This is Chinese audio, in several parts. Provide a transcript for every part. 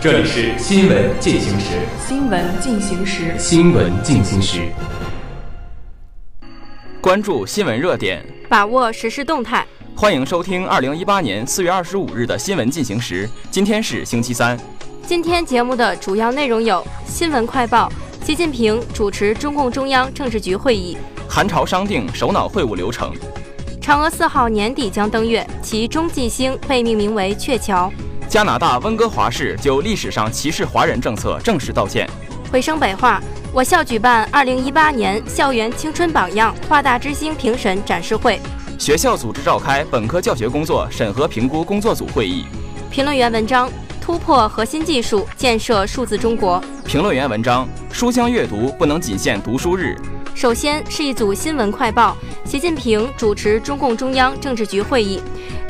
这里是新闻进行时。新闻进行时。新闻进行时。关注新闻热点，把握时事动态。欢迎收听二零一八年四月二十五日的新闻进行时。今天是星期三。今天节目的主要内容有：新闻快报，习近平主持中共中央政治局会议；韩朝商定首脑会晤流程；嫦娥四号年底将登月，其中继星被命名为鹊桥；加拿大温哥华市就历史上歧视华人政策正式道歉；回声北话，我校举办二零一八年校园青春榜样华大之星评审展示会。学校组织召开本科教学工作审核评估工作组会议。评论员文章：突破核心技术，建设数字中国。评论员文章：书香阅读不能仅限读书日。首先是一组新闻快报：习近平主持中共中央政治局会议。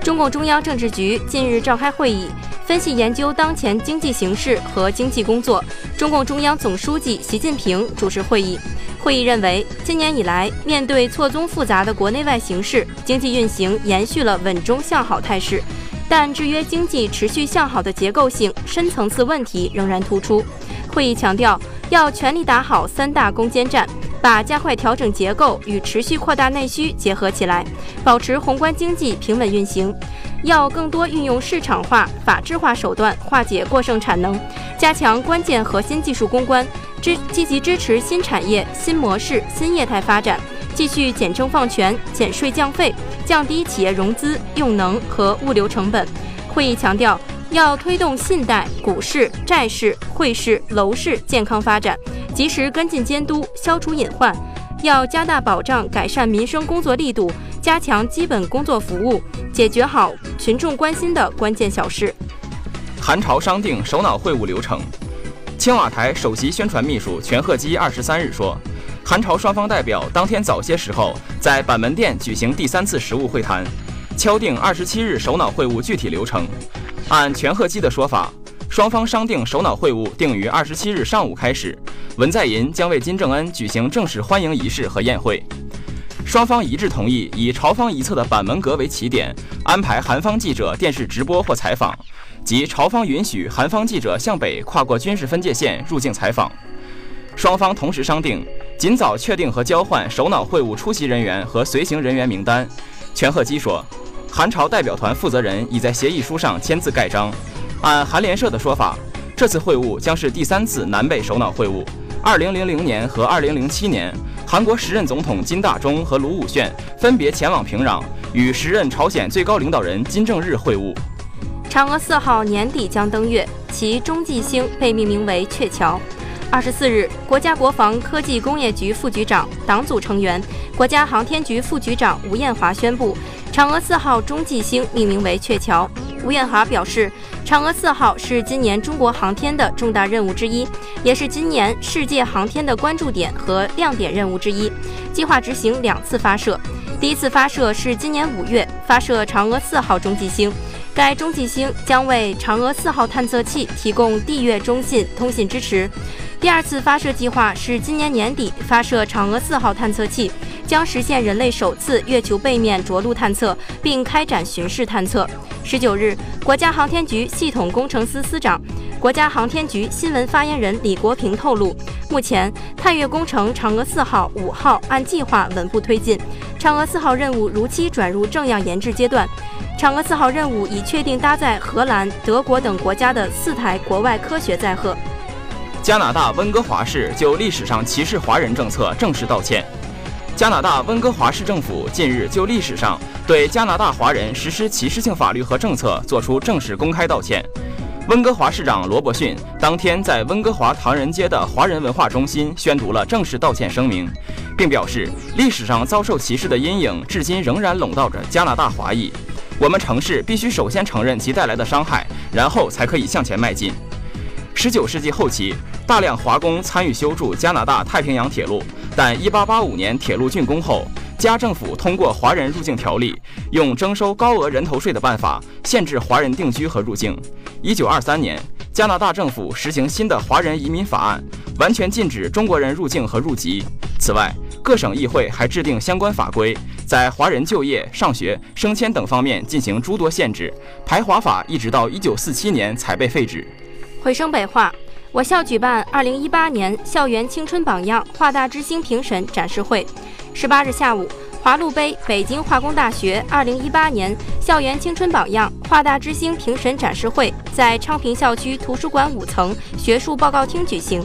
中共中央政治局近日召开会议，分析研究当前经济形势和经济工作。中共中央总书记习近平主持会议。会议认为，今年以来，面对错综复杂的国内外形势，经济运行延续了稳中向好态势，但制约经济持续向好的结构性、深层次问题仍然突出。会议强调，要全力打好三大攻坚战，把加快调整结构与持续扩大内需结合起来，保持宏观经济平稳运行。要更多运用市场化、法治化手段化解过剩产能，加强关键核心技术攻关。支积极支持新产业、新模式、新业态发展，继续减政放权、减税降费，降低企业融资、用能和物流成本。会议强调，要推动信贷、股市、债市、汇市、楼市健康发展，及时跟进监督，消除隐患。要加大保障、改善民生工作力度，加强基本工作服务，解决好群众关心的关键小事。韩朝商定首脑会晤流程。青瓦台首席宣传秘书全贺基二十三日说，韩朝双方代表当天早些时候在板门店举行第三次实务会谈，敲定二十七日首脑会晤具体流程。按全贺基的说法，双方商定首脑会晤定于二十七日上午开始，文在寅将为金正恩举行正式欢迎仪式和宴会。双方一致同意以朝方一侧的板门阁为起点，安排韩方记者电视直播或采访。即朝方允许韩方记者向北跨过军事分界线入境采访，双方同时商定尽早确定和交换首脑会晤出席人员和随行人员名单。全赫基说，韩朝代表团负责人已在协议书上签字盖章。按韩联社的说法，这次会晤将是第三次南北首脑会晤。2000年和2007年，韩国时任总统金大中和卢武铉分别前往平壤与时任朝鲜最高领导人金正日会晤。嫦娥四号年底将登月，其中继星被命名为鹊桥。二十四日，国家国防科技工业局副局长、党组成员、国家航天局副局长吴艳华宣布，嫦娥四号中继星命名为鹊桥。吴艳华表示，嫦娥四号是今年中国航天的重大任务之一，也是今年世界航天的关注点和亮点任务之一，计划执行两次发射。第一次发射是今年五月发射嫦娥四号中继星。该中继星将为嫦娥四号探测器提供地月中信通信支持。第二次发射计划是今年年底发射嫦娥四号探测器，将实现人类首次月球背面着陆探测，并开展巡视探测。十九日，国家航天局系统工程司司长、国家航天局新闻发言人李国平透露，目前探月工程嫦娥四号、五号按计划稳步推进，嫦娥四号任务如期转入正样研制阶段。嫦娥四号任务已确定搭载荷兰、德国等国家的四台国外科学载荷。加拿大温哥华市就历史上歧视华人政策正式道歉。加拿大温哥华市政府近日就历史上对加拿大华人实施歧视性法律和政策作出正式公开道歉。温哥华市长罗伯逊当天在温哥华唐人街的华人文化中心宣读了正式道歉声明，并表示历史上遭受歧视的阴影至今仍然笼罩着加拿大华裔。我们城市必须首先承认其带来的伤害，然后才可以向前迈进。十九世纪后期，大量华工参与修筑加拿大太平洋铁路，但一八八五年铁路竣工后，加政府通过华人入境条例，用征收高额人头税的办法限制华人定居和入境。一九二三年，加拿大政府实行新的华人移民法案，完全禁止中国人入境和入籍。此外，各省议会还制定相关法规，在华人就业、上学、升迁等方面进行诸多限制。排华法一直到一九四七年才被废止。回声北话，我校举办二零一八年校园青春榜样华大之星评审展示会。十八日下午，华路杯北京化工大学二零一八年校园青春榜样华大之星评审展示会在昌平校区图书馆五层学术报告厅举行。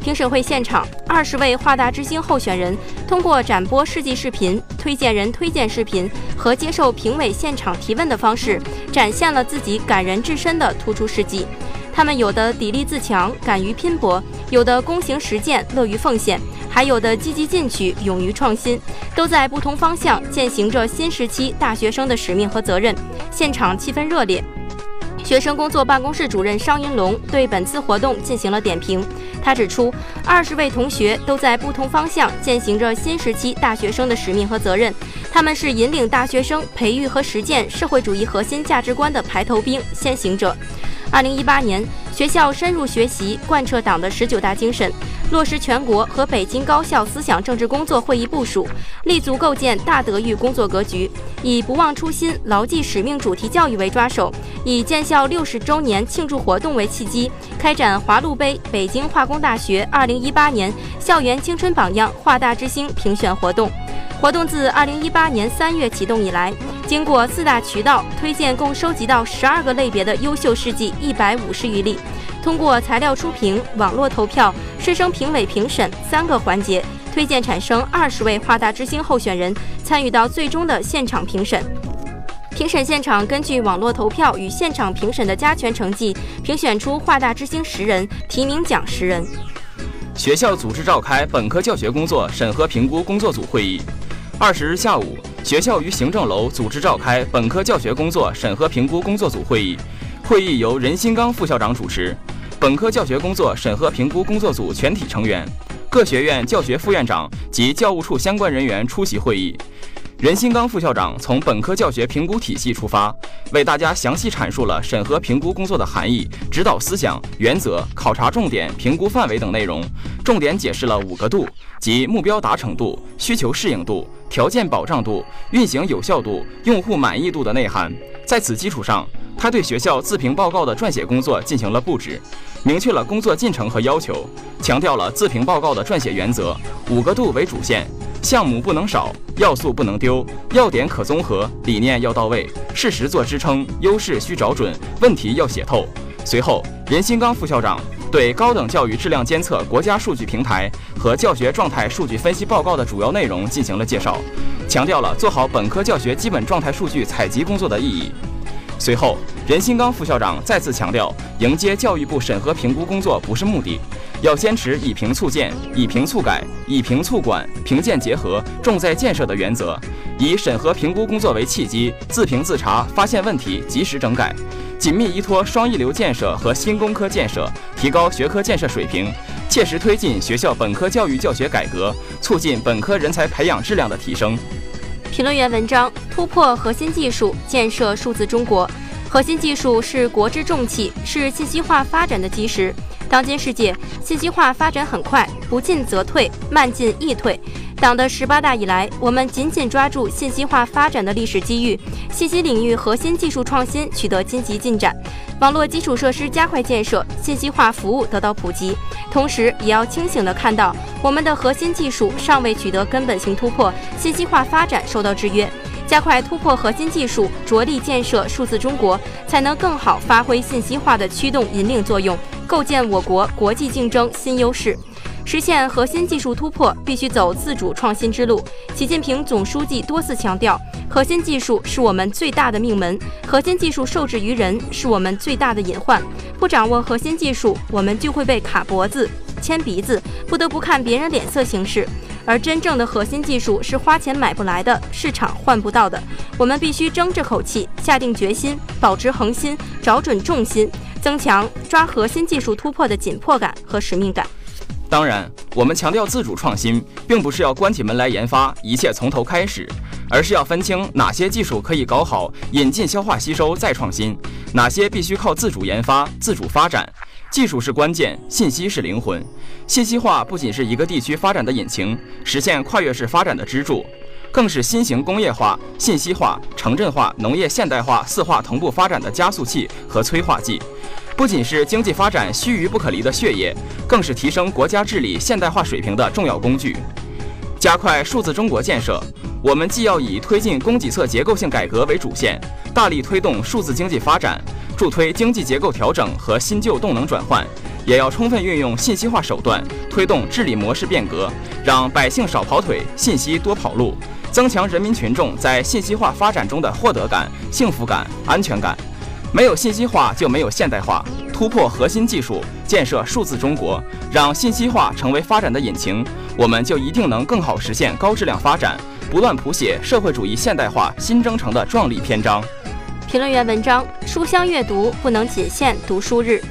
评审会现场，二十位华大之星候选人通过展播事迹视频、推荐人推荐视频和接受评委现场提问的方式，展现了自己感人至深的突出事迹。他们有的砥砺自强，敢于拼搏；有的躬行实践，乐于奉献；还有的积极进取，勇于创新，都在不同方向践行着新时期大学生的使命和责任。现场气氛热烈。学生工作办公室主任商银龙对本次活动进行了点评。他指出，二十位同学都在不同方向践行着新时期大学生的使命和责任。他们是引领大学生培育和实践社会主义核心价值观的排头兵、先行者。二零一八年，学校深入学习，贯彻党的十九大精神。落实全国和北京高校思想政治工作会议部署，立足构建大德育工作格局，以不忘初心、牢记使命主题教育为抓手，以建校六十周年庆祝活动为契机，开展华路杯北京化工大学二零一八年校园青春榜样华大之星评选活动。活动自二零一八年三月启动以来，经过四大渠道推荐，共收集到十二个类别的优秀事迹一百五十余例。通过材料初评、网络投票、师生评委评审三个环节，推荐产生二十位华大之星候选人参与到最终的现场评审。评审现场根据网络投票与现场评审的加权成绩，评选出华大之星十人，提名奖十人。学校组织召开本科教学工作审核评估工作组会议。二十日下午，学校与行政楼组织召开本科教学工作审核评估工作组会议。会议由任新刚副校长主持。本科教学工作审核评估工作组全体成员、各学院教学副院长及教务处相关人员出席会议。任新刚副校长从本科教学评估体系出发，为大家详细阐述了审核评估工作的含义、指导思想、原则、考察重点、评估范围等内容，重点解释了五个度，即目标达成度、需求适应度、条件保障度、运行有效度、用户满意度的内涵。在此基础上，他对学校自评报告的撰写工作进行了布置。明确了工作进程和要求，强调了自评报告的撰写原则：五个度为主线，项目不能少，要素不能丢，要点可综合，理念要到位，事实做支撑，优势需找准，问题要写透。随后，任新刚副校长对高等教育质量监测国家数据平台和教学状态数据分析报告的主要内容进行了介绍，强调了做好本科教学基本状态数据采集工作的意义。随后，任新刚副校长再次强调，迎接教育部审核评估工作不是目的，要坚持以评促建、以评促改、以评促管、评建结合、重在建设的原则，以审核评估工作为契机，自评自查，发现问题及时整改，紧密依托双一流建设和新工科建设，提高学科建设水平，切实推进学校本科教育教学改革，促进本科人才培养质量的提升。评论员文章：突破核心技术，建设数字中国。核心技术是国之重器，是信息化发展的基石。当今世界，信息化发展很快，不进则退，慢进易退。党的十八大以来，我们紧紧抓住信息化发展的历史机遇，信息领域核心技术创新取得积极进展，网络基础设施加快建设，信息化服务得到普及。同时，也要清醒地看到，我们的核心技术尚未取得根本性突破，信息化发展受到制约。加快突破核心技术，着力建设数字中国，才能更好发挥信息化的驱动引领作用，构建我国国际竞争新优势。实现核心技术突破，必须走自主创新之路。习近平总书记多次强调，核心技术是我们最大的命门，核心技术受制于人是我们最大的隐患。不掌握核心技术，我们就会被卡脖子、牵鼻子，不得不看别人脸色行事。而真正的核心技术是花钱买不来的，市场换不到的。我们必须争这口气，下定决心，保持恒心，找准重心。增强抓核心技术突破的紧迫感和使命感。当然，我们强调自主创新，并不是要关起门来研发，一切从头开始，而是要分清哪些技术可以搞好，引进、消化、吸收再创新，哪些必须靠自主研发、自主发展。技术是关键，信息是灵魂。信息化不仅是一个地区发展的引擎，实现跨越式发展的支柱，更是新型工业化、信息化、城镇化、农业现代化四化同步发展的加速器和催化剂。不仅是经济发展须臾不可离的血液，更是提升国家治理现代化水平的重要工具。加快数字中国建设，我们既要以推进供给侧结构性改革为主线，大力推动数字经济发展，助推经济结构调整和新旧动能转换，也要充分运用信息化手段，推动治理模式变革，让百姓少跑腿，信息多跑路，增强人民群众在信息化发展中的获得感、幸福感、安全感。没有信息化就没有现代化，突破核心技术，建设数字中国，让信息化成为发展的引擎，我们就一定能更好实现高质量发展，不断谱写社会主义现代化新征程的壮丽篇章。评论员文章：书香阅读不能仅限读书日。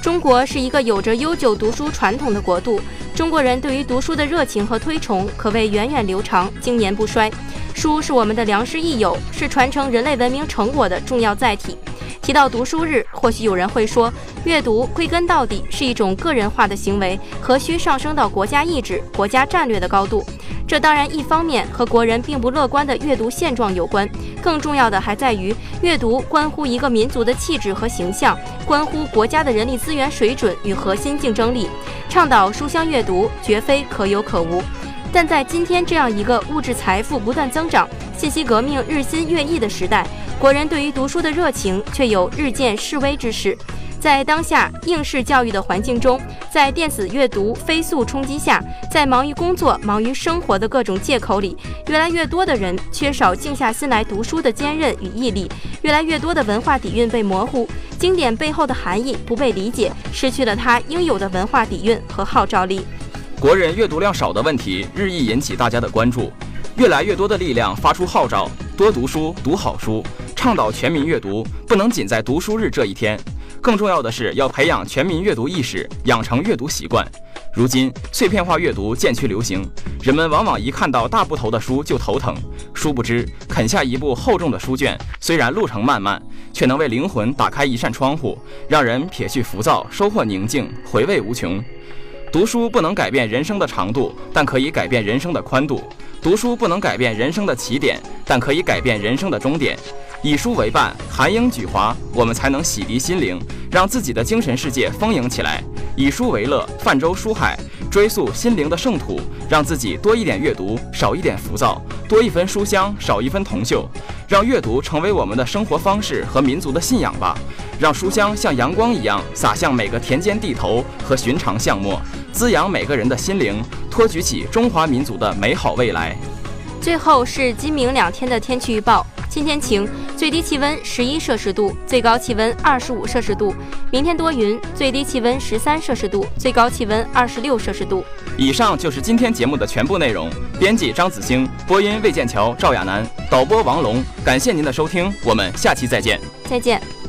中国是一个有着悠久读书传统的国度，中国人对于读书的热情和推崇可谓源远流长、经年不衰。书是我们的良师益友，是传承人类文明成果的重要载体。提到读书日，或许有人会说，阅读归根到底是一种个人化的行为，何须上升到国家意志、国家战略的高度？这当然一方面和国人并不乐观的阅读现状有关，更重要的还在于，阅读关乎一个民族的气质和形象，关乎国家的人力资源水准与核心竞争力。倡导书香阅读，绝非可有可无。但在今天这样一个物质财富不断增长、信息革命日新月异的时代，国人对于读书的热情却有日渐式微之势。在当下应试教育的环境中，在电子阅读飞速冲击下，在忙于工作、忙于生活的各种借口里，越来越多的人缺少静下心来读书的坚韧与毅力，越来越多的文化底蕴被模糊，经典背后的含义不被理解，失去了它应有的文化底蕴和号召力。国人阅读量少的问题日益引起大家的关注，越来越多的力量发出号召：多读书，读好书。倡导全民阅读，不能仅在读书日这一天，更重要的是要培养全民阅读意识，养成阅读习惯。如今碎片化阅读渐趋流行，人们往往一看到大部头的书就头疼，殊不知啃下一部厚重的书卷，虽然路程漫漫，却能为灵魂打开一扇窗户，让人撇去浮躁，收获宁静，回味无穷。读书不能改变人生的长度，但可以改变人生的宽度；读书不能改变人生的起点，但可以改变人生的终点。以书为伴，含英举华，我们才能洗涤心灵，让自己的精神世界丰盈起来。以书为乐，泛舟书海，追溯心灵的圣土，让自己多一点阅读，少一点浮躁，多一分书香，少一分铜锈。让阅读成为我们的生活方式和民族的信仰吧。让书香像阳光一样洒向每个田间地头和寻常巷陌，滋养每个人的心灵，托举起中华民族的美好未来。最后是今明两天的天气预报。今天晴，最低气温十一摄氏度，最高气温二十五摄氏度。明天多云，最低气温十三摄氏度，最高气温二十六摄氏度。以上就是今天节目的全部内容。编辑张子星，播音魏建桥、赵亚楠，导播王龙。感谢您的收听，我们下期再见。再见。